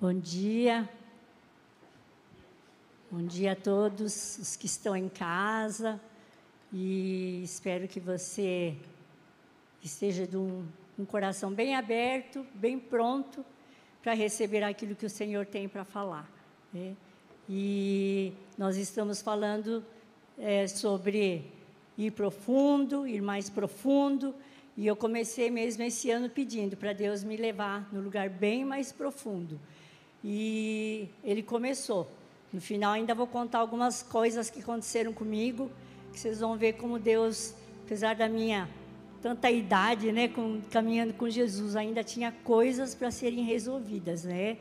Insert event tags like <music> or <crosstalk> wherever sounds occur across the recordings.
Bom dia. Bom dia a todos os que estão em casa e espero que você esteja de um, um coração bem aberto, bem pronto para receber aquilo que o Senhor tem para falar. Né? E nós estamos falando é, sobre ir profundo, ir mais profundo, e eu comecei mesmo esse ano pedindo para Deus me levar no lugar bem mais profundo. E ele começou. No final, ainda vou contar algumas coisas que aconteceram comigo, que vocês vão ver como Deus, apesar da minha tanta idade, né, com, caminhando com Jesus, ainda tinha coisas para serem resolvidas, né?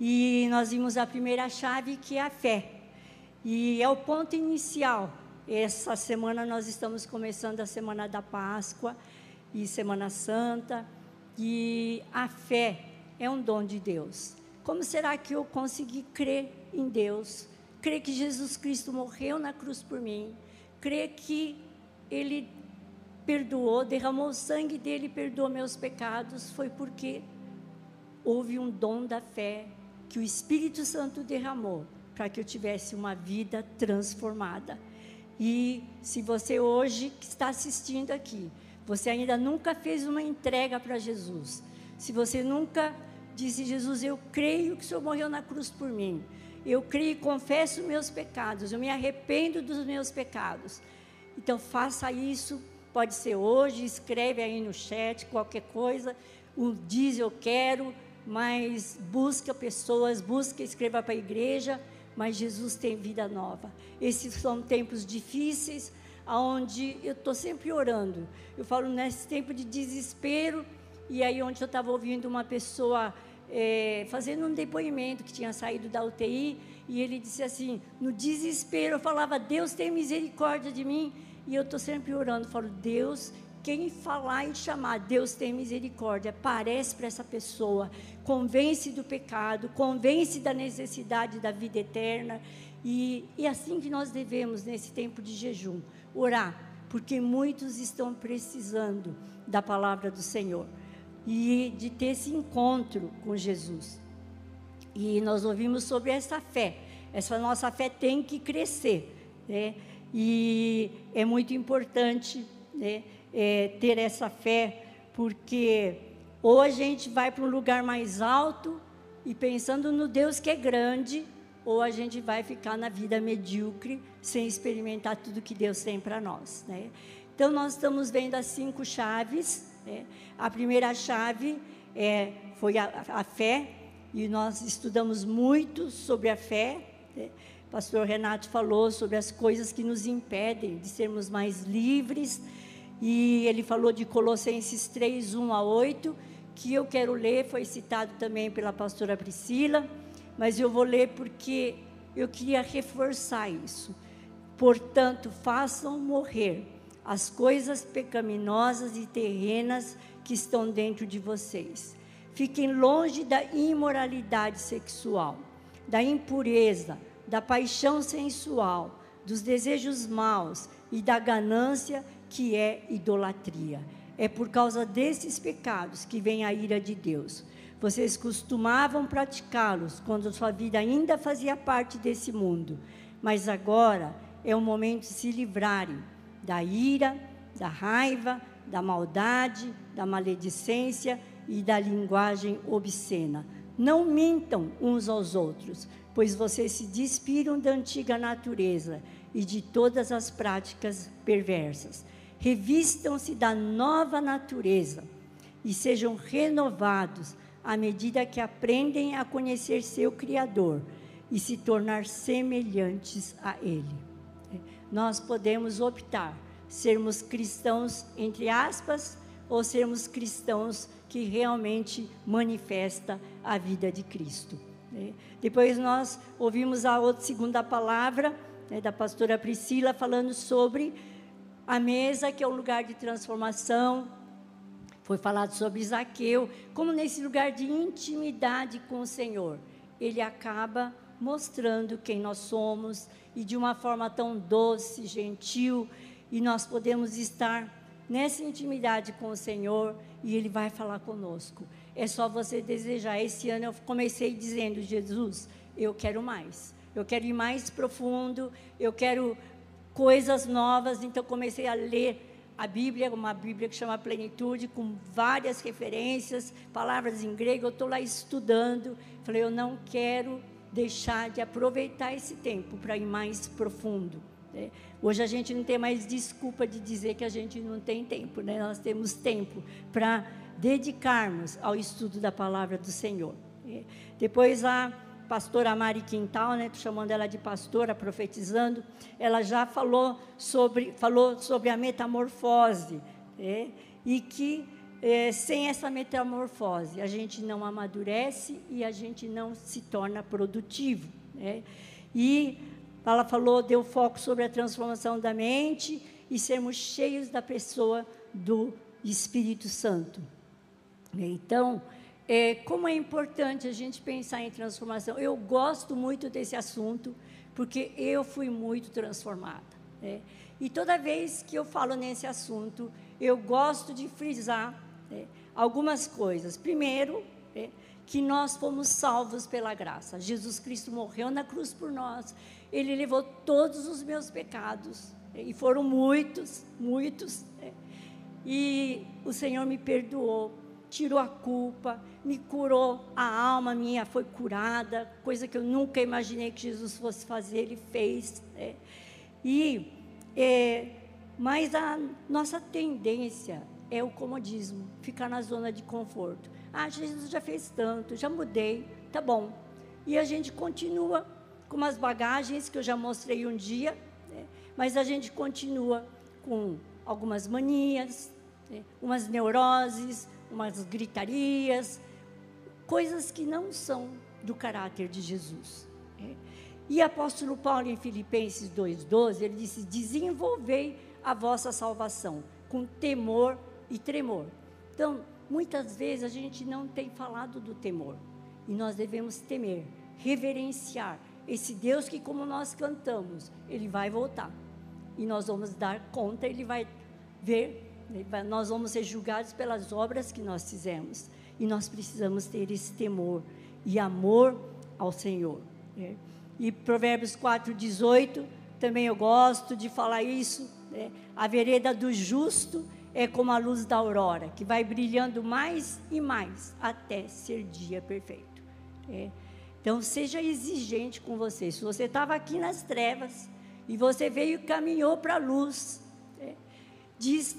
E nós vimos a primeira chave, que é a fé. E é o ponto inicial. Essa semana nós estamos começando a semana da Páscoa e Semana Santa, e a fé é um dom de Deus. Como será que eu consegui crer em Deus? Crer que Jesus Cristo morreu na cruz por mim? Crer que Ele perdoou, derramou o sangue dele perdoou meus pecados? Foi porque houve um dom da fé que o Espírito Santo derramou para que eu tivesse uma vida transformada. E se você hoje que está assistindo aqui, você ainda nunca fez uma entrega para Jesus, se você nunca disse Jesus: Eu creio que o Senhor morreu na cruz por mim. Eu creio e confesso meus pecados. Eu me arrependo dos meus pecados. Então faça isso. Pode ser hoje. Escreve aí no chat qualquer coisa. O diz eu quero, mas busca pessoas, busca escreva para a igreja. Mas Jesus tem vida nova. Esses são tempos difíceis, onde eu estou sempre orando. Eu falo nesse tempo de desespero e aí onde eu estava ouvindo uma pessoa é, fazendo um depoimento que tinha saído da UTI, e ele disse assim, no desespero, eu falava, Deus tem misericórdia de mim, e eu estou sempre orando, falo, Deus, quem falar e chamar, Deus tem misericórdia, aparece para essa pessoa, convence do pecado, convence da necessidade da vida eterna, e, e assim que nós devemos, nesse tempo de jejum, orar, porque muitos estão precisando da palavra do Senhor e de ter esse encontro com Jesus. E nós ouvimos sobre essa fé. Essa nossa fé tem que crescer, né? E é muito importante né, é, ter essa fé, porque ou a gente vai para um lugar mais alto e pensando no Deus que é grande, ou a gente vai ficar na vida medíocre sem experimentar tudo que Deus tem para nós. Né? Então, nós estamos vendo as cinco chaves né? A primeira chave é, foi a, a, fé, e nós estudamos muito sobre a fé. Né? O pastor Renato falou sobre as coisas que nos impedem de sermos mais livres, e ele falou de Colossenses 3, 1 a 8, que eu quero ler, foi citado também pela pastora Priscila, mas eu vou ler porque eu queria reforçar isso. Portanto, façam morrer as coisas pecaminosas e terrenas que estão dentro de vocês. Fiquem longe da imoralidade sexual, da impureza, da paixão sensual, dos desejos maus e da ganância que é idolatria. É por causa desses pecados que vem a ira de Deus. Vocês costumavam praticá-los quando sua vida ainda fazia parte desse mundo, mas agora é o momento de se livrarem da ira, da raiva, da maldade, da maledicência e da linguagem obscena. Não mintam uns aos outros, pois vocês se despiram da antiga natureza e de todas as práticas perversas. Revistam-se da nova natureza e sejam renovados à medida que aprendem a conhecer seu Criador e se tornar semelhantes a Ele nós podemos optar sermos cristãos entre aspas ou sermos cristãos que realmente manifesta a vida de Cristo. Né? Depois nós ouvimos a outra segunda palavra né, da pastora Priscila falando sobre a mesa que é um lugar de transformação. Foi falado sobre Zaqueu, como nesse lugar de intimidade com o Senhor, ele acaba mostrando quem nós somos e de uma forma tão doce, gentil, e nós podemos estar nessa intimidade com o Senhor e Ele vai falar conosco. É só você desejar. Esse ano eu comecei dizendo: Jesus, eu quero mais. Eu quero ir mais profundo. Eu quero coisas novas. Então comecei a ler a Bíblia, uma Bíblia que chama Plenitude, com várias referências, palavras em grego. Eu estou lá estudando. Falei: eu não quero deixar de aproveitar esse tempo para ir mais profundo. Né? Hoje a gente não tem mais desculpa de dizer que a gente não tem tempo, né? nós temos tempo para dedicarmos ao estudo da palavra do Senhor. Né? Depois a pastora Mari Quintal, né, chamando ela de pastora, profetizando, ela já falou sobre, falou sobre a metamorfose, né? e que é, sem essa metamorfose, a gente não amadurece e a gente não se torna produtivo. Né? E ela falou, deu foco sobre a transformação da mente e sermos cheios da pessoa do Espírito Santo. Então, é, como é importante a gente pensar em transformação. Eu gosto muito desse assunto, porque eu fui muito transformada. Né? E toda vez que eu falo nesse assunto, eu gosto de frisar é, algumas coisas. Primeiro, é, que nós fomos salvos pela graça. Jesus Cristo morreu na cruz por nós. Ele levou todos os meus pecados. É, e foram muitos, muitos. É, e o Senhor me perdoou, tirou a culpa, me curou, a alma minha foi curada, coisa que eu nunca imaginei que Jesus fosse fazer, Ele fez. É. E, é, mas a nossa tendência é o comodismo, ficar na zona de conforto. Ah, Jesus já fez tanto, já mudei, tá bom. E a gente continua com umas bagagens que eu já mostrei um dia, né? mas a gente continua com algumas manias, né? umas neuroses, umas gritarias, coisas que não são do caráter de Jesus. Né? E apóstolo Paulo, em Filipenses 2,12, ele disse: Desenvolvei a vossa salvação com temor e tremor. Então, muitas vezes a gente não tem falado do temor. E nós devemos temer, reverenciar esse Deus que, como nós cantamos, ele vai voltar. E nós vamos dar conta, ele vai ver, vai, nós vamos ser julgados pelas obras que nós fizemos. E nós precisamos ter esse temor e amor ao Senhor. Né? E Provérbios 4, 18, também eu gosto de falar isso. Né? A vereda do justo é como a luz da aurora, que vai brilhando mais e mais até ser dia perfeito. É. Então, seja exigente com você. Se você estava aqui nas trevas e você veio e caminhou para a luz, é, diz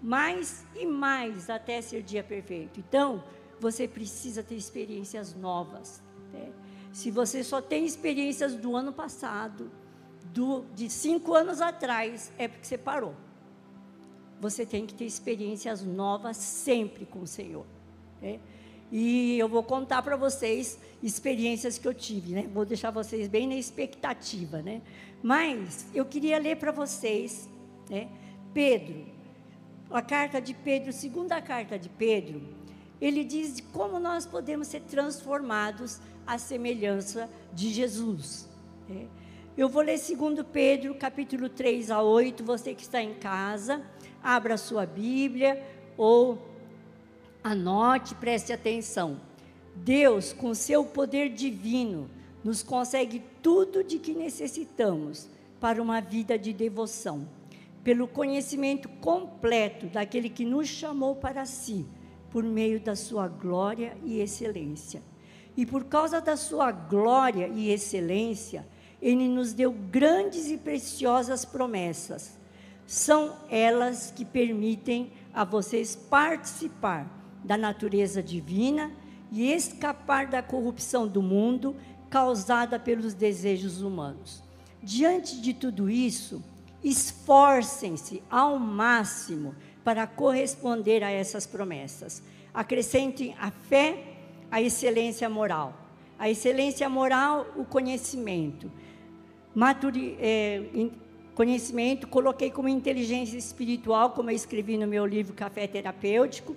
mais e mais até ser dia perfeito. Então, você precisa ter experiências novas. É. Se você só tem experiências do ano passado, do, de cinco anos atrás, é porque você parou você tem que ter experiências novas sempre com o Senhor. Né? E eu vou contar para vocês experiências que eu tive, né? Vou deixar vocês bem na expectativa, né? Mas eu queria ler para vocês, né? Pedro, a carta de Pedro, segunda carta de Pedro, ele diz de como nós podemos ser transformados à semelhança de Jesus. Né? Eu vou ler segundo Pedro, capítulo 3 a 8, você que está em casa, abra sua Bíblia ou anote, preste atenção. Deus, com seu poder divino, nos consegue tudo de que necessitamos para uma vida de devoção, pelo conhecimento completo daquele que nos chamou para si, por meio da sua glória e excelência. E por causa da sua glória e excelência, ele nos deu grandes e preciosas promessas são elas que permitem a vocês participar da natureza divina e escapar da corrupção do mundo causada pelos desejos humanos. Diante de tudo isso, esforcem-se ao máximo para corresponder a essas promessas. Acrescentem a fé, a excelência moral. A excelência moral, o conhecimento. Maturi, é, Conhecimento, coloquei como inteligência espiritual, como eu escrevi no meu livro Café Terapêutico.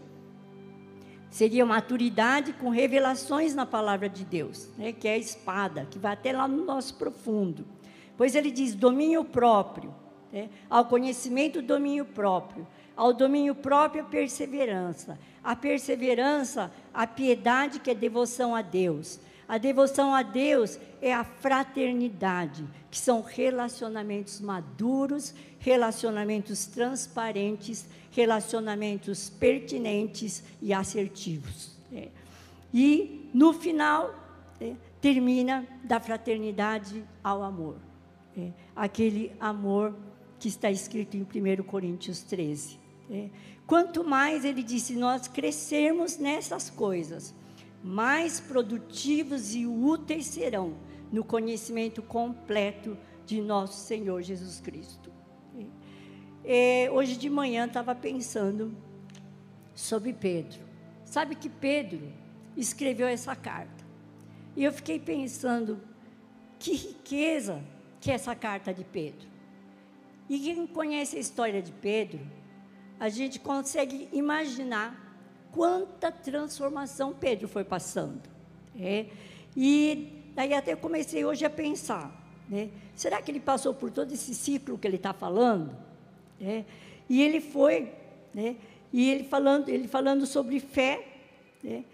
Seria maturidade com revelações na palavra de Deus, né, que é a espada, que vai até lá no nosso profundo. Pois ele diz domínio próprio, né, ao conhecimento, domínio próprio, Ao domínio próprio, a perseverança. A perseverança, a piedade, que é devoção a Deus. A devoção a Deus é a fraternidade, que são relacionamentos maduros, relacionamentos transparentes, relacionamentos pertinentes e assertivos. É. E, no final, é, termina da fraternidade ao amor. É, aquele amor que está escrito em 1 Coríntios 13. É. Quanto mais, ele disse, nós crescermos nessas coisas, mais produtivos e úteis serão no conhecimento completo de nosso Senhor Jesus Cristo. É, hoje de manhã estava pensando sobre Pedro. Sabe que Pedro escreveu essa carta. E eu fiquei pensando que riqueza que é essa carta de Pedro. E quem conhece a história de Pedro, a gente consegue imaginar quanta transformação Pedro foi passando. É? E daí até comecei hoje a pensar, né? será que ele passou por todo esse ciclo que ele está falando? É? E ele foi, né? e ele falando, ele falando sobre fé, né?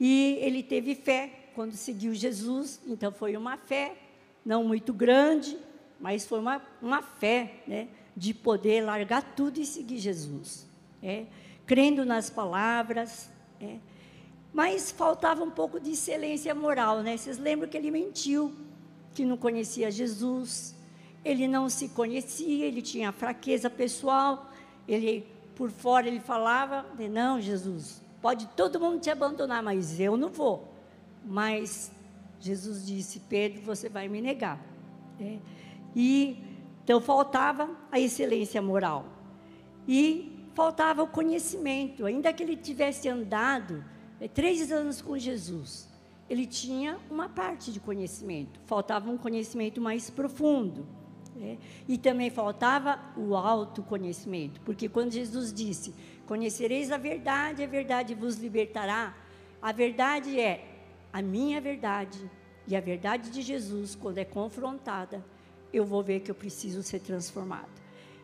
e ele teve fé quando seguiu Jesus, então foi uma fé, não muito grande, mas foi uma, uma fé né? de poder largar tudo e seguir Jesus. É? Crendo nas palavras. É. Mas faltava um pouco de excelência moral, né? Vocês lembram que ele mentiu, que não conhecia Jesus, ele não se conhecia, ele tinha fraqueza pessoal, ele por fora ele falava, não, Jesus, pode todo mundo te abandonar, mas eu não vou. Mas Jesus disse, Pedro, você vai me negar. É. E então faltava a excelência moral. E faltava o conhecimento. Ainda que ele tivesse andado é, três anos com Jesus, ele tinha uma parte de conhecimento. Faltava um conhecimento mais profundo. É, e também faltava o autoconhecimento, porque quando Jesus disse: Conhecereis a verdade, a verdade vos libertará, a verdade é a minha verdade e a verdade de Jesus, quando é confrontada, eu vou ver que eu preciso ser transformado.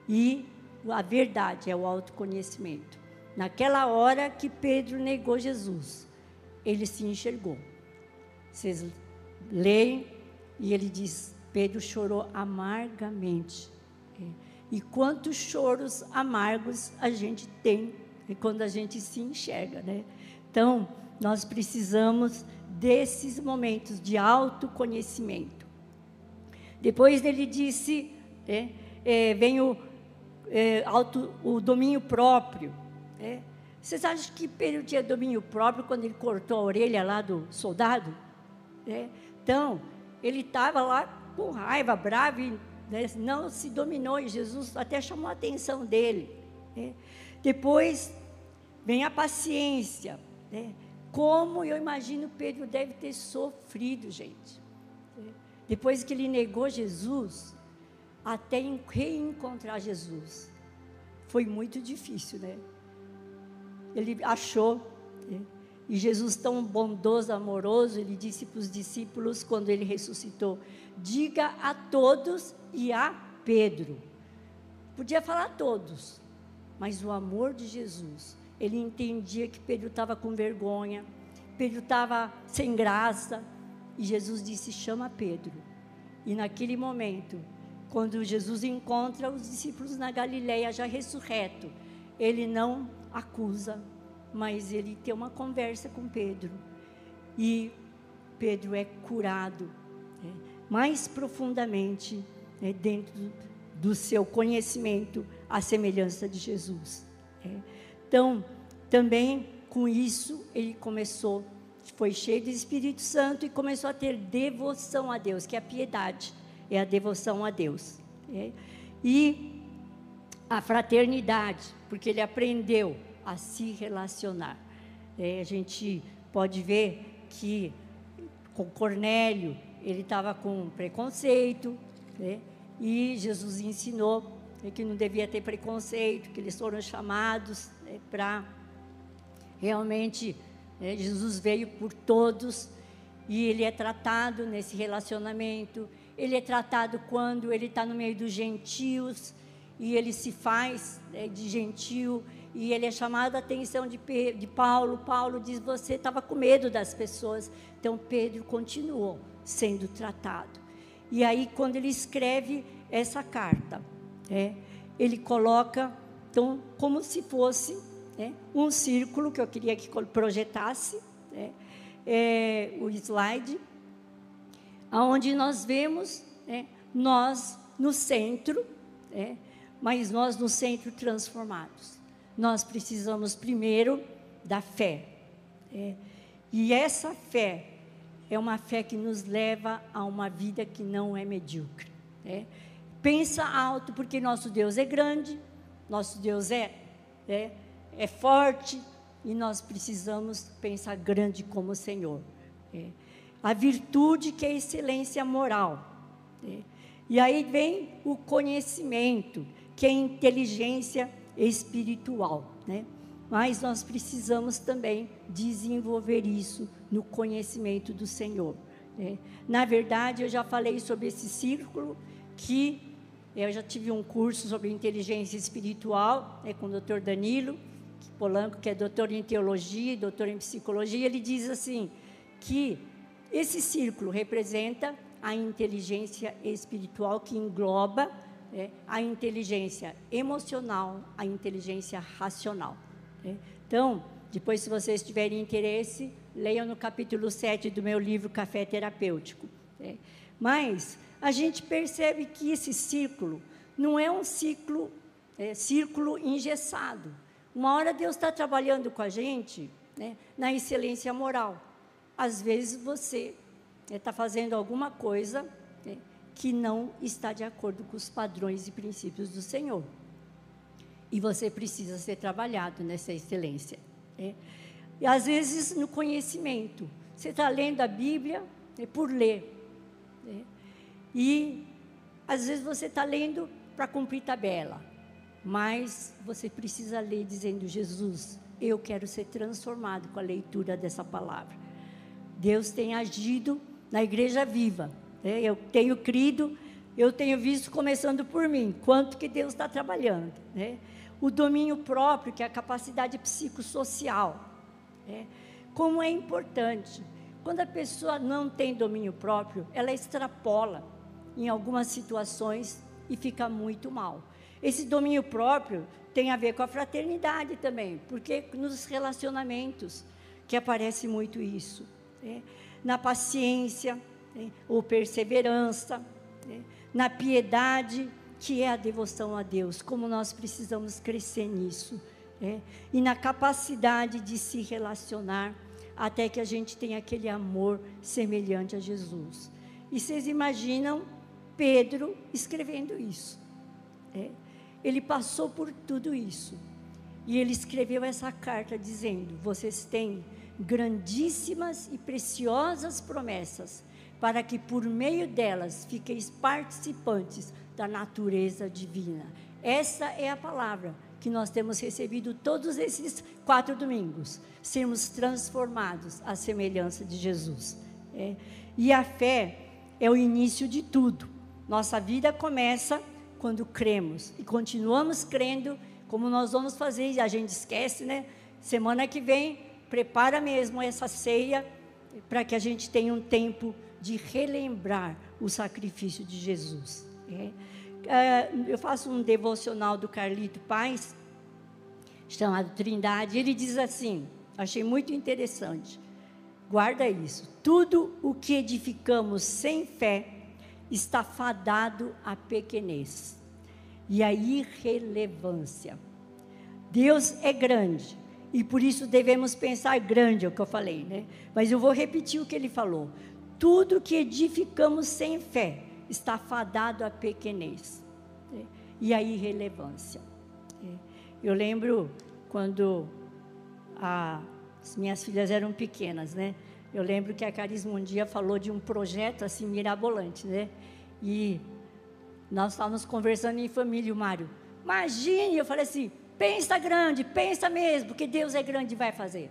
E a verdade é o autoconhecimento. Naquela hora que Pedro negou Jesus, ele se enxergou. Vocês leem e ele diz: Pedro chorou amargamente. É. E quantos choros amargos a gente tem quando a gente se enxerga, né? Então, nós precisamos desses momentos de autoconhecimento. Depois ele disse: é, é, vem o é, auto, o domínio próprio. É. Vocês acham que Pedro tinha domínio próprio quando ele cortou a orelha lá do soldado? É. Então, ele estava lá com raiva, bravo, e, né, não se dominou, e Jesus até chamou a atenção dele. É. Depois vem a paciência. Né? Como eu imagino Pedro deve ter sofrido, gente. É. Depois que ele negou Jesus, até reencontrar Jesus. Foi muito difícil, né? Ele achou, né? e Jesus, tão bondoso, amoroso, ele disse para os discípulos, quando ele ressuscitou: diga a todos e a Pedro. Podia falar a todos, mas o amor de Jesus, ele entendia que Pedro estava com vergonha, Pedro estava sem graça, e Jesus disse: chama Pedro. E naquele momento, quando Jesus encontra os discípulos na Galileia já ressurreto, ele não acusa, mas ele tem uma conversa com Pedro. E Pedro é curado né, mais profundamente né, dentro do seu conhecimento, à semelhança de Jesus. Né. Então, também com isso, ele começou, foi cheio do Espírito Santo e começou a ter devoção a Deus, que é a piedade é a devoção a Deus. É? E a fraternidade, porque ele aprendeu a se relacionar. É, a gente pode ver que com Cornélio ele estava com preconceito, né? e Jesus ensinou né, que não devia ter preconceito, que eles foram chamados né, para realmente né, Jesus veio por todos e ele é tratado nesse relacionamento ele é tratado quando ele está no meio dos gentios e ele se faz né, de gentil e ele é chamado a atenção de, de Paulo. Paulo diz: Você estava com medo das pessoas. Então Pedro continuou sendo tratado. E aí, quando ele escreve essa carta, é, ele coloca então, como se fosse né, um círculo que eu queria que projetasse é, o slide, aonde nós vemos né, nós no centro, né, mas nós no centro transformados. Nós precisamos primeiro da fé. É, e essa fé é uma fé que nos leva a uma vida que não é medíocre. É. Pensa alto, porque nosso Deus é grande, nosso Deus é, é, é forte, e nós precisamos pensar grande como o Senhor. É. A virtude que é a excelência moral. É. E aí vem o conhecimento, que é inteligência espiritual, né? Mas nós precisamos também desenvolver isso no conhecimento do Senhor. Né? Na verdade, eu já falei sobre esse círculo que eu já tive um curso sobre inteligência espiritual né, com o Dr. Danilo Polanco, que é doutor em teologia doutor em psicologia. Ele diz assim que esse círculo representa a inteligência espiritual que engloba é, a inteligência emocional, a inteligência racional. É. Então, depois, se vocês tiverem interesse, leiam no capítulo 7 do meu livro Café Terapêutico. É. Mas a gente percebe que esse círculo não é um ciclo, é, círculo engessado. Uma hora Deus está trabalhando com a gente né, na excelência moral. Às vezes você está fazendo alguma coisa né, que não está de acordo com os padrões e princípios do Senhor. E você precisa ser trabalhado nessa excelência. Né? E às vezes no conhecimento. Você está lendo a Bíblia por ler. Né? E às vezes você está lendo para cumprir tabela. Mas você precisa ler dizendo: Jesus, eu quero ser transformado com a leitura dessa palavra. Deus tem agido na igreja viva. Né? Eu tenho crido, eu tenho visto começando por mim, quanto que Deus está trabalhando. Né? O domínio próprio, que é a capacidade psicossocial. Né? Como é importante. Quando a pessoa não tem domínio próprio, ela extrapola em algumas situações e fica muito mal. Esse domínio próprio tem a ver com a fraternidade também, porque nos relacionamentos que aparece muito isso. Né? na paciência, né, ou perseverança, né, na piedade, que é a devoção a Deus, como nós precisamos crescer nisso, e na capacidade de se relacionar, até que a gente tenha aquele amor semelhante a Jesus. E vocês imaginam Pedro escrevendo isso? Ele passou por tudo isso. E ele escreveu essa carta dizendo: Vocês têm grandíssimas e preciosas promessas, para que por meio delas fiqueis participantes da natureza divina. Essa é a palavra que nós temos recebido todos esses quatro domingos, sermos transformados à semelhança de Jesus. É. E a fé é o início de tudo. Nossa vida começa quando cremos e continuamos crendo, como nós vamos fazer, a gente esquece, né? Semana que vem prepara mesmo essa ceia para que a gente tenha um tempo de relembrar o sacrifício de Jesus. É. Eu faço um devocional do Carlito Paz, chamado Trindade, ele diz assim, achei muito interessante, guarda isso, tudo o que edificamos sem fé está fadado à pequenez e à irrelevância. Deus é grande, e por isso devemos pensar grande, é o que eu falei, né? Mas eu vou repetir o que ele falou. Tudo que edificamos sem fé está fadado à pequenez né? e à irrelevância. Né? Eu lembro quando a, as minhas filhas eram pequenas, né? Eu lembro que a Carisma um dia falou de um projeto assim mirabolante, né? E nós estávamos conversando em família, o Mário. Imagine, eu falei assim, Pensa grande, pensa mesmo, porque Deus é grande e vai fazer.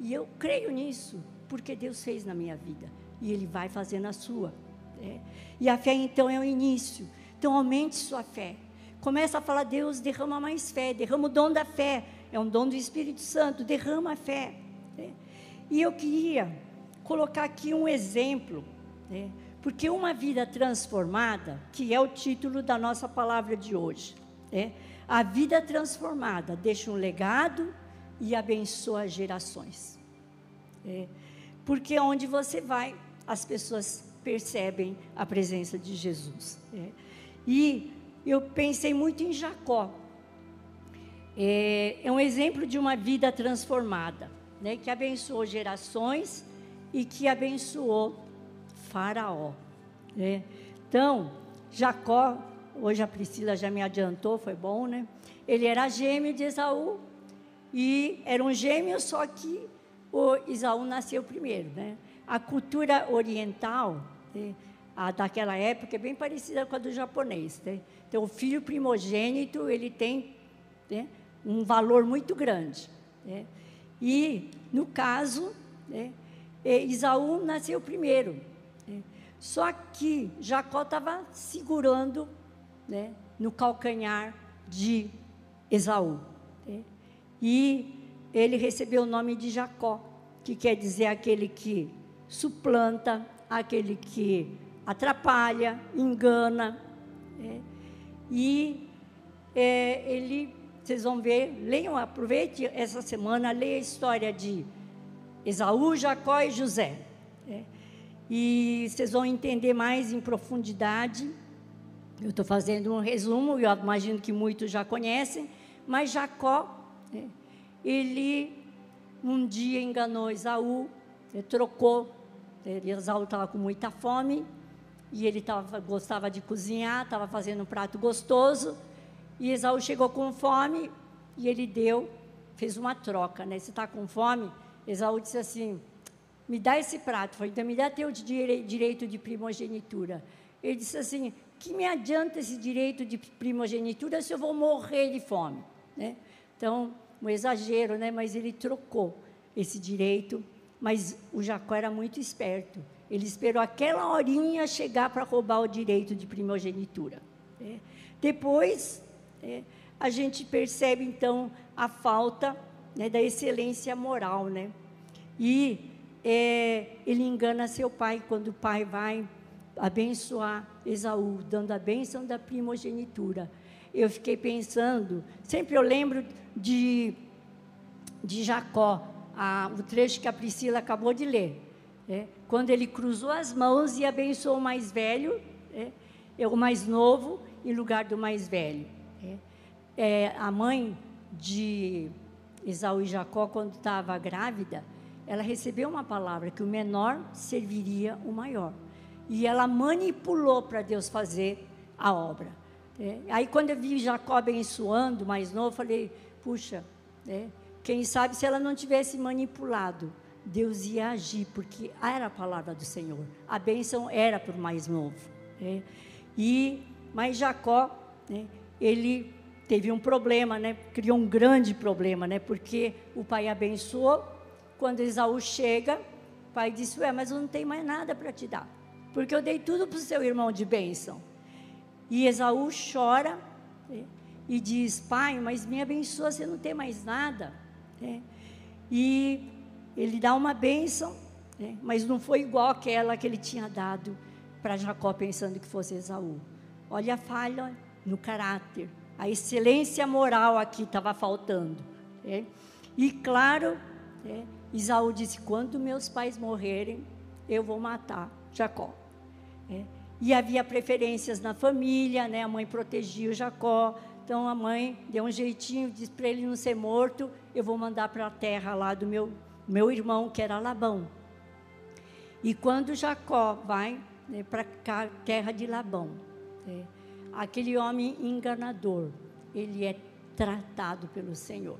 E eu creio nisso, porque Deus fez na minha vida. E Ele vai fazer na sua. É. E a fé, então, é o início. Então, aumente sua fé. Começa a falar, Deus, derrama mais fé, derrama o dom da fé. É um dom do Espírito Santo, derrama a fé. Né? E eu queria colocar aqui um exemplo, né? porque uma vida transformada, que é o título da nossa palavra de hoje, né? A vida transformada deixa um legado e abençoa gerações. É, porque onde você vai, as pessoas percebem a presença de Jesus. É. E eu pensei muito em Jacó. É, é, um exemplo de uma vida transformada, né, que abençoou gerações e que abençoou Faraó. Né? Então, Jacó, hoje a Priscila já me adiantou, foi bom, né? Ele era gêmeo de Esaú e era um gêmeo, só que o Esaú nasceu primeiro, né? A cultura oriental né, a daquela época é bem parecida com a do japonês. Né? Então, o filho primogênito ele tem né, um valor muito grande. Né? E, no caso, né, Isaú nasceu primeiro. Né? Só que Jacó estava segurando né, no calcanhar de Esaú. Né? E ele recebeu o nome de Jacó, que quer dizer aquele que suplanta, aquele que atrapalha, engana. É, e é, ele, vocês vão ver, leiam, aproveite essa semana, leia a história de Esaú, Jacó e José. É, e vocês vão entender mais em profundidade. Eu estou fazendo um resumo, eu imagino que muitos já conhecem, mas Jacó, é, ele um dia enganou Esaú, trocou Esaú estava com muita fome e ele tava, gostava de cozinhar, estava fazendo um prato gostoso. E Esaú chegou com fome e ele deu, fez uma troca, né? Você está com fome? Esaú disse assim: me dá esse prato. Falei, então me dá teu direito de primogenitura. Ele disse assim: que me adianta esse direito de primogenitura se eu vou morrer de fome? Né? Então, um exagero, né? mas ele trocou esse direito mas o Jacó era muito esperto. Ele esperou aquela horinha chegar para roubar o direito de primogenitura. É. Depois, é, a gente percebe, então, a falta né, da excelência moral. Né? E é, ele engana seu pai quando o pai vai abençoar Esaú, dando a bênção da primogenitura. Eu fiquei pensando, sempre eu lembro de, de Jacó, a, o trecho que a Priscila acabou de ler. É, quando ele cruzou as mãos e abençoou o mais velho, é, é o mais novo em lugar do mais velho. É, é a mãe de Esaú e Jacó, quando estava grávida, ela recebeu uma palavra que o menor serviria o maior. E ela manipulou para Deus fazer a obra. É, aí, quando eu vi Jacó abençoando mais novo, eu falei: puxa, é, quem sabe se ela não tivesse manipulado, Deus ia agir, porque era a palavra do Senhor. A bênção era para o mais novo. Né? E, mas Jacó, né, ele teve um problema, né? criou um grande problema, né? porque o pai abençoou. Quando Esaú chega, o pai disse: Ué, mas eu não tenho mais nada para te dar, porque eu dei tudo para o seu irmão de bênção. E Esaú chora né, e diz: Pai, mas me abençoa, você não tem mais nada. Né? E ele dá uma bênção, né? mas não foi igual aquela que ele tinha dado para Jacó, pensando que fosse Esaú. Olha a falha no caráter, a excelência moral aqui estava faltando. E claro? Isaú disse: quando meus pais morrerem, eu vou matar Jacó. É. E havia preferências na família, né? a mãe protegia o Jacó, então a mãe deu um jeitinho, disse para ele não ser morto, eu vou mandar para a terra lá do meu, meu irmão, que era Labão. E quando Jacó vai né, para a terra de Labão, né, aquele homem enganador, ele é tratado pelo Senhor.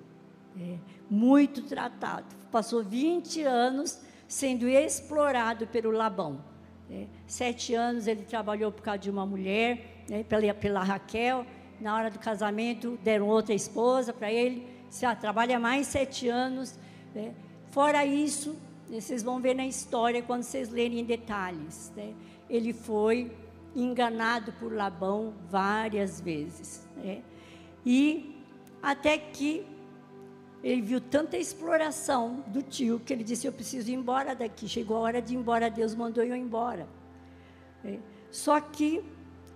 É, muito tratado. Passou 20 anos sendo explorado pelo Labão. É, sete anos ele trabalhou por causa de uma mulher, né, pela, pela Raquel, na hora do casamento deram outra esposa para ele, se ah, trabalha mais sete anos. Né? Fora isso, né, vocês vão ver na história quando vocês lerem em detalhes. Né? Ele foi enganado por Labão várias vezes. Né? E até que ele viu tanta exploração do tio que ele disse: Eu preciso ir embora daqui. Chegou a hora de ir embora, Deus mandou eu ir embora. É. Só que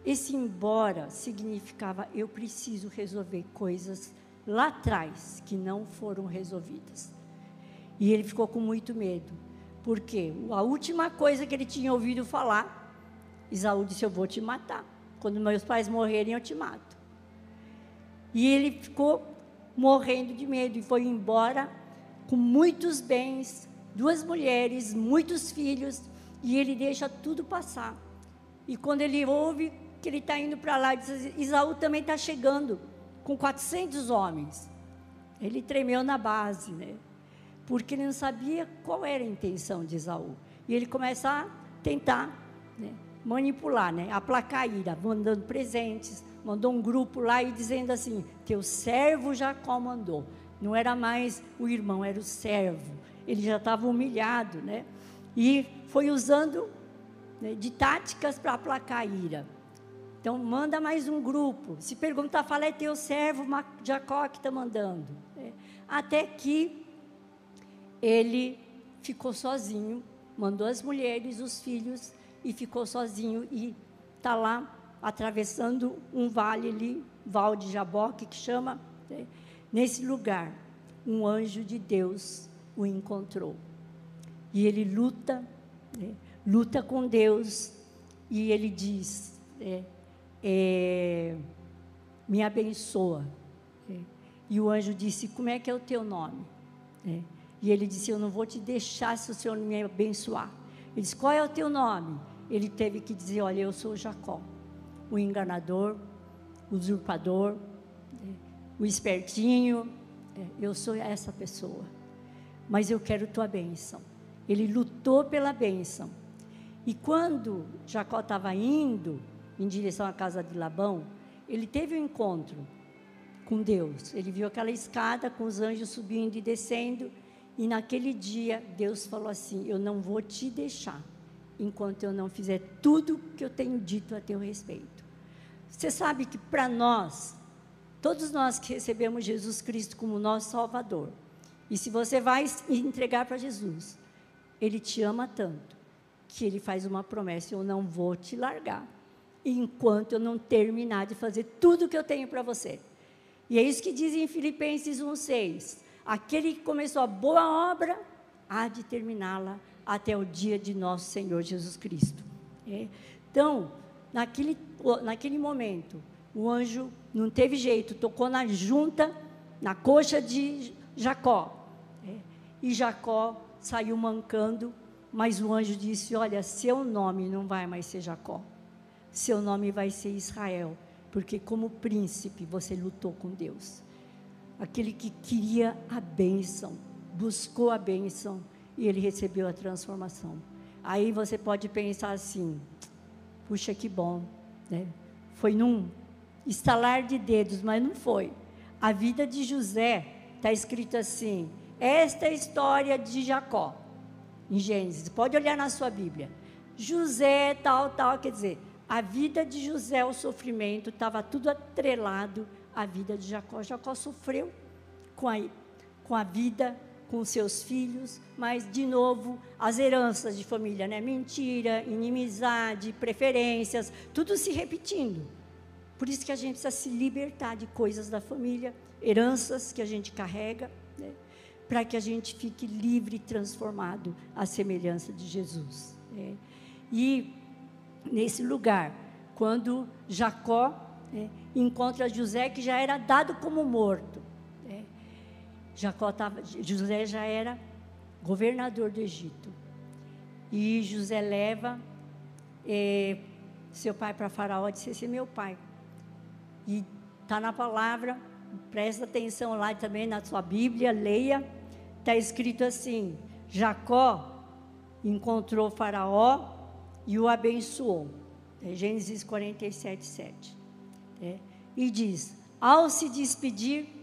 esse embora significava: Eu preciso resolver coisas lá atrás que não foram resolvidas. E ele ficou com muito medo, porque a última coisa que ele tinha ouvido falar, Isaú disse: Eu vou te matar. Quando meus pais morrerem, eu te mato. E ele ficou morrendo de medo e foi embora com muitos bens, duas mulheres, muitos filhos, e ele deixa tudo passar. E quando ele ouve que ele está indo para lá, diz: Isaú também está chegando com 400 homens. Ele tremeu na base, né? Porque ele não sabia qual era a intenção de Isaú. E ele começa a tentar né, manipular, né, aplacar a ira, mandando presentes, mandou um grupo lá e dizendo assim: Teu servo Jacó mandou. Não era mais o irmão, era o servo. Ele já estava humilhado, né? E foi usando né, de táticas para aplacar a ira. Então, manda mais um grupo. Se perguntar, fala, é teu servo Jacó que está mandando. É. Até que ele ficou sozinho, mandou as mulheres, os filhos, e ficou sozinho. E está lá atravessando um vale ali, Val de Jaboque, que chama. Né? Nesse lugar, um anjo de Deus o encontrou. E ele luta, né? luta com Deus, e ele diz: é, é, Me abençoa. É. E o anjo disse: Como é que é o teu nome? É. E ele disse: Eu não vou te deixar se o Senhor me abençoar. Ele disse: Qual é o teu nome? Ele teve que dizer: Olha, eu sou Jacó o enganador, o usurpador, o espertinho. É, eu sou essa pessoa. Mas eu quero tua bênção. Ele lutou pela bênção. E quando Jacó estava indo em direção à casa de Labão, ele teve um encontro com Deus. Ele viu aquela escada com os anjos subindo e descendo. E naquele dia, Deus falou assim: Eu não vou te deixar enquanto eu não fizer tudo que eu tenho dito a teu respeito. Você sabe que para nós, todos nós que recebemos Jesus Cristo como nosso Salvador, e se você vai entregar para Jesus, Ele te ama tanto, que Ele faz uma promessa: eu não vou te largar, enquanto eu não terminar de fazer tudo que eu tenho para você. E é isso que diz em Filipenses 1,6: aquele que começou a boa obra, há de terminá-la até o dia de nosso Senhor Jesus Cristo. É? Então, naquele, naquele momento, o anjo não teve jeito, tocou na junta, na coxa de Jacó. É, e Jacó saiu mancando, mas o anjo disse: Olha, seu nome não vai mais ser Jacó, seu nome vai ser Israel, porque como príncipe você lutou com Deus. Aquele que queria a bênção, buscou a bênção e ele recebeu a transformação. Aí você pode pensar assim: Puxa, que bom. Né? Foi num estalar de dedos, mas não foi. A vida de José está escrito assim: esta é a história de Jacó, em Gênesis. Pode olhar na sua Bíblia. José, tal, tal, quer dizer, a vida de José, o sofrimento, estava tudo atrelado à vida de Jacó. Jacó sofreu com a, com a vida com seus filhos, mas de novo as heranças de família, né? Mentira, inimizade, preferências, tudo se repetindo. Por isso que a gente precisa se libertar de coisas da família, heranças que a gente carrega, né? para que a gente fique livre e transformado à semelhança de Jesus. Né? E nesse lugar, quando Jacó né, encontra José, que já era dado como morto, Jacó tava, José já era governador do Egito. E José leva eh, seu pai para Faraó e disse: Esse é meu pai. E está na palavra, presta atenção lá também na sua Bíblia, leia. Está escrito assim: Jacó encontrou Faraó e o abençoou. É Gênesis 47, 7. É, e diz: Ao se despedir,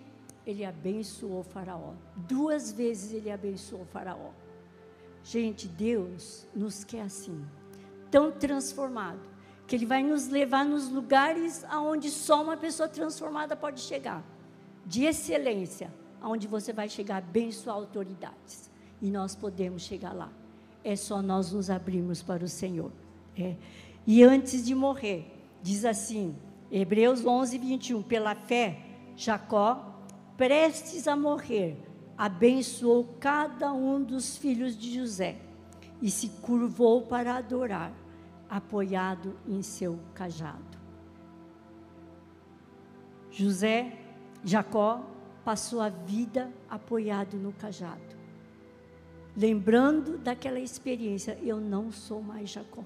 ele abençoou Faraó. Duas vezes ele abençoou Faraó. Gente, Deus nos quer assim, tão transformado, que Ele vai nos levar nos lugares aonde só uma pessoa transformada pode chegar, de excelência, aonde você vai chegar a abençoar autoridades. E nós podemos chegar lá. É só nós nos abrirmos para o Senhor. É. E antes de morrer, diz assim, Hebreus 11, 21, pela fé, Jacó, prestes a morrer, abençoou cada um dos filhos de José e se curvou para adorar, apoiado em seu cajado. José, Jacó, passou a vida apoiado no cajado, lembrando daquela experiência: eu não sou mais Jacó.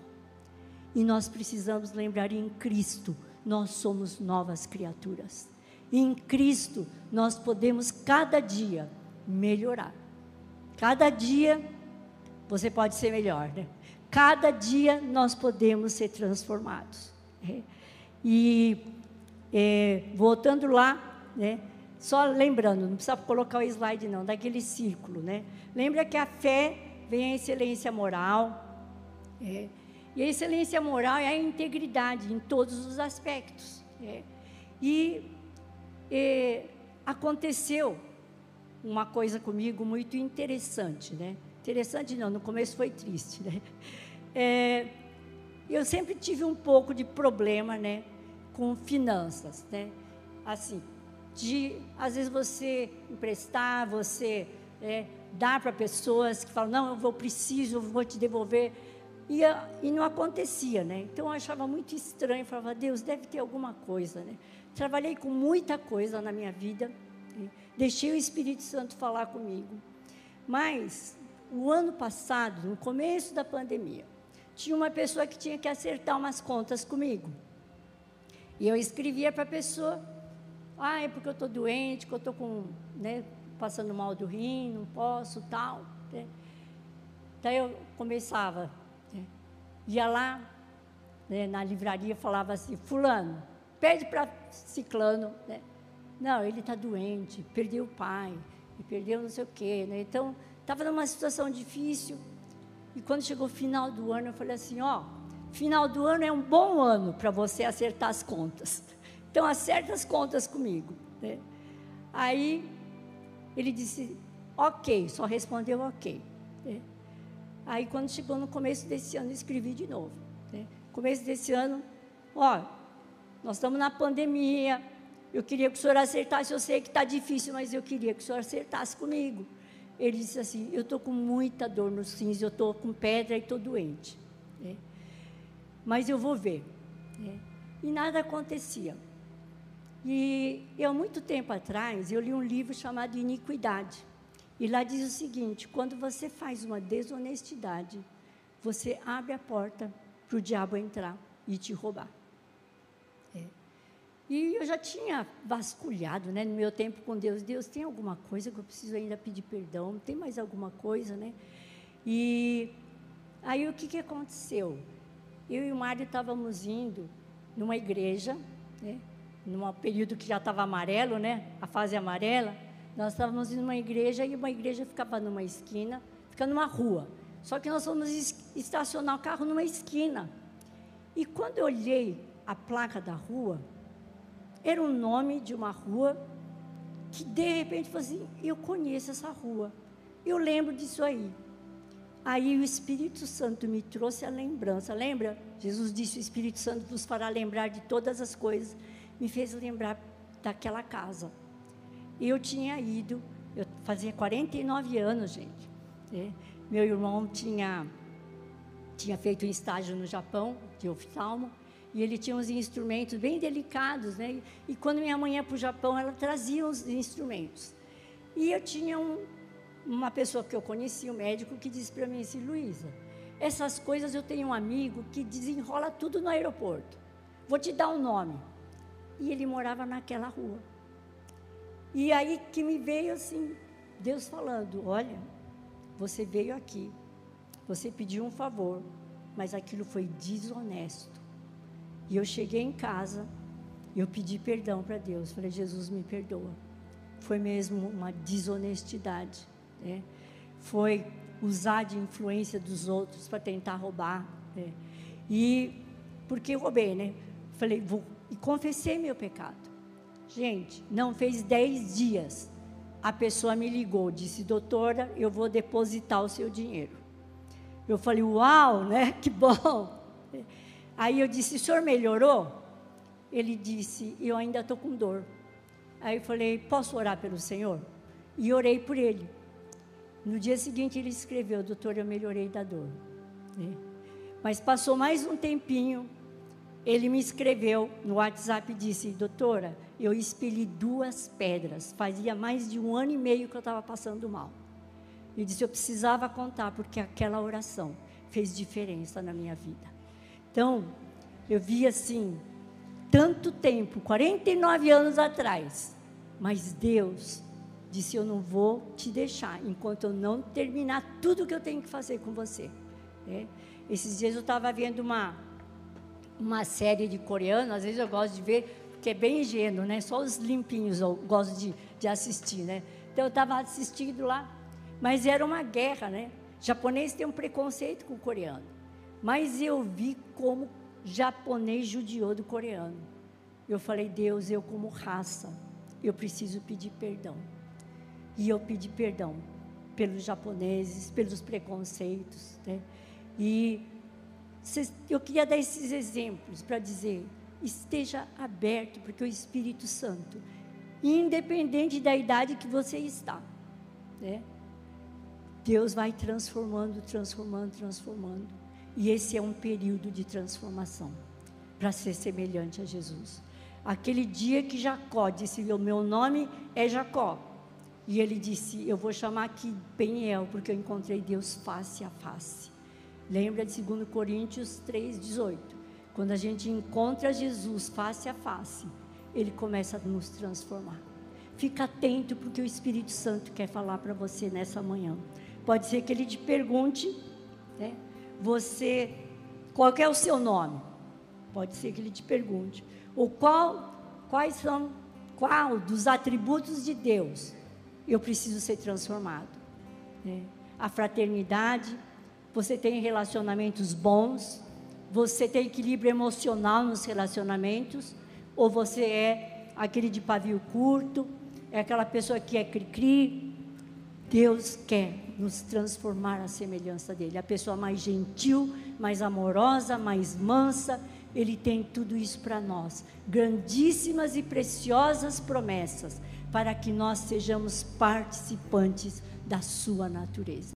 E nós precisamos lembrar em Cristo, nós somos novas criaturas. Em Cristo, nós podemos cada dia melhorar. Cada dia você pode ser melhor, né? Cada dia nós podemos ser transformados. Né? E é, voltando lá, né? Só lembrando, não precisa colocar o slide não, daquele círculo, né? Lembra que a fé vem a excelência moral, é, e a excelência moral é a integridade em todos os aspectos. É. E, e aconteceu uma coisa comigo muito interessante, né? Interessante não, no começo foi triste, né? <laughs> É, eu sempre tive um pouco de problema, né, com finanças, né? Assim, de às vezes você emprestar, você é, dar para pessoas que falam, não, eu vou preciso, eu vou te devolver. E, e não acontecia, né? Então eu achava muito estranho, falava, Deus, deve ter alguma coisa, né? Trabalhei com muita coisa na minha vida, deixei o Espírito Santo falar comigo. Mas, o ano passado, no começo da pandemia, tinha uma pessoa que tinha que acertar umas contas comigo. E eu escrevia para a pessoa, ah, é porque eu estou doente, que eu estou com, né, passando mal do rim, não posso, tal. Né? Daí eu começava, né? ia lá né, na livraria, falava assim, fulano, pede para ciclano, né? Não, ele está doente, perdeu o pai, perdeu não sei o quê, né? Então, estava numa situação difícil. E quando chegou o final do ano, eu falei assim, ó, final do ano é um bom ano para você acertar as contas. <laughs> Então, acerta as contas comigo. Né? Aí, ele disse, ok, só respondeu ok. Né? Aí, quando chegou no começo desse ano, escrevi de novo. Né? Começo desse ano, ó, nós estamos na pandemia, eu queria que o senhor acertasse, eu sei que está difícil, mas eu queria que o senhor acertasse comigo. Ele disse assim, eu estou com muita dor nos rins, eu estou com pedra e estou doente. Né? Mas eu vou ver. Né? E nada acontecia. E eu, muito tempo atrás, eu li um livro chamado Iniquidade. E lá diz o seguinte: quando você faz uma desonestidade, você abre a porta para o diabo entrar e te roubar. E eu já tinha vasculhado, né, no meu tempo com Deus. Deus, tem alguma coisa que eu preciso ainda pedir perdão? Tem mais alguma coisa, né? E aí o que, que aconteceu? Eu e o Mário estávamos indo numa igreja, né? num período que já estava amarelo, né? A fase amarela. Nós estávamos em uma igreja e uma igreja ficava numa esquina, fica numa rua. Só que nós fomos estacionar o carro numa esquina. E quando eu olhei a placa da rua, era o nome de uma rua que de repente falei assim, eu conheço essa rua. Eu lembro disso aí. Aí o Espírito Santo me trouxe a lembrança. Lembra? Jesus disse: O Espírito Santo vos fará lembrar de todas as coisas me fez lembrar daquela casa. Eu tinha ido, eu fazia 49 anos, gente. Né? Meu irmão tinha, tinha feito um estágio no Japão, de oftalmo, e ele tinha uns instrumentos bem delicados, né? E quando minha mãe ia para o Japão, ela trazia os instrumentos. E eu tinha um, uma pessoa que eu conhecia, um médico, que disse para mim assim, Luísa, essas coisas eu tenho um amigo que desenrola tudo no aeroporto. Vou te dar um nome. E ele morava naquela rua. E aí que me veio assim, Deus falando: Olha, você veio aqui, você pediu um favor, mas aquilo foi desonesto. E eu cheguei em casa, eu pedi perdão para Deus, falei: Jesus, me perdoa. Foi mesmo uma desonestidade, né? Foi usar de influência dos outros para tentar roubar. Né? E porque roubei, né? Falei, vou. E confessei meu pecado. Gente, não fez dez dias. A pessoa me ligou, disse, doutora, eu vou depositar o seu dinheiro. Eu falei, uau, né? <laughs> Que bom. Aí eu disse, o senhor melhorou? Ele disse, eu ainda estou com dor. Aí eu falei, posso orar pelo senhor? E orei por ele. No dia seguinte ele escreveu, doutor, eu melhorei da dor. Né? Mas passou mais um tempinho, ele me escreveu no WhatsApp e disse, doutora, eu expeli duas pedras. Fazia mais de um ano e meio que eu estava passando mal. Ele disse, eu precisava contar, porque aquela oração fez diferença na minha vida. Então, eu vi assim, tanto tempo, 49 anos atrás, mas Deus disse: Eu não vou te deixar enquanto eu não terminar tudo que eu tenho que fazer com você. É. Esses dias eu estava vendo uma, uma série de coreano, às vezes eu gosto de ver, porque é bem ingênuo, né? Só os limpinhos eu gosto de, de assistir, né? Então eu estava assistindo lá, mas era uma guerra, né? O japonês tem um preconceito com o coreano. Mas eu vi como japonês judiou do coreano. Eu falei, Deus, eu como raça, eu preciso pedir perdão. E eu pedi perdão pelos japoneses, pelos preconceitos. Né? E eu queria dar esses exemplos para dizer: esteja aberto, porque o Espírito Santo, independente da idade que você está, né? Deus vai transformando, transformando, transformando. E esse é um período de transformação para ser semelhante a Jesus. Aquele dia que Jacó disse: O meu nome é Jacó. E ele disse: Eu vou chamar aqui Peniel, porque eu encontrei Deus face a face. Lembra de 2 Coríntios 3,18. Quando a gente encontra Jesus face a face, ele começa a nos transformar. Fica atento porque o Espírito Santo quer falar para você nessa manhã. Pode ser que ele te pergunte, né? Você, qual é o seu nome? Pode ser que ele te pergunte. O qual, quais são, qual dos atributos de Deus eu preciso ser transformado? Né? A fraternidade, você tem relacionamentos bons, você tem equilíbrio emocional nos relacionamentos, ou você é aquele de pavio curto, é aquela pessoa que é cri-cri. Deus quer nos transformar à semelhança dele. A pessoa mais gentil, mais amorosa, mais mansa, ele tem tudo isso para nós. Grandíssimas e preciosas promessas para que nós sejamos participantes da sua natureza.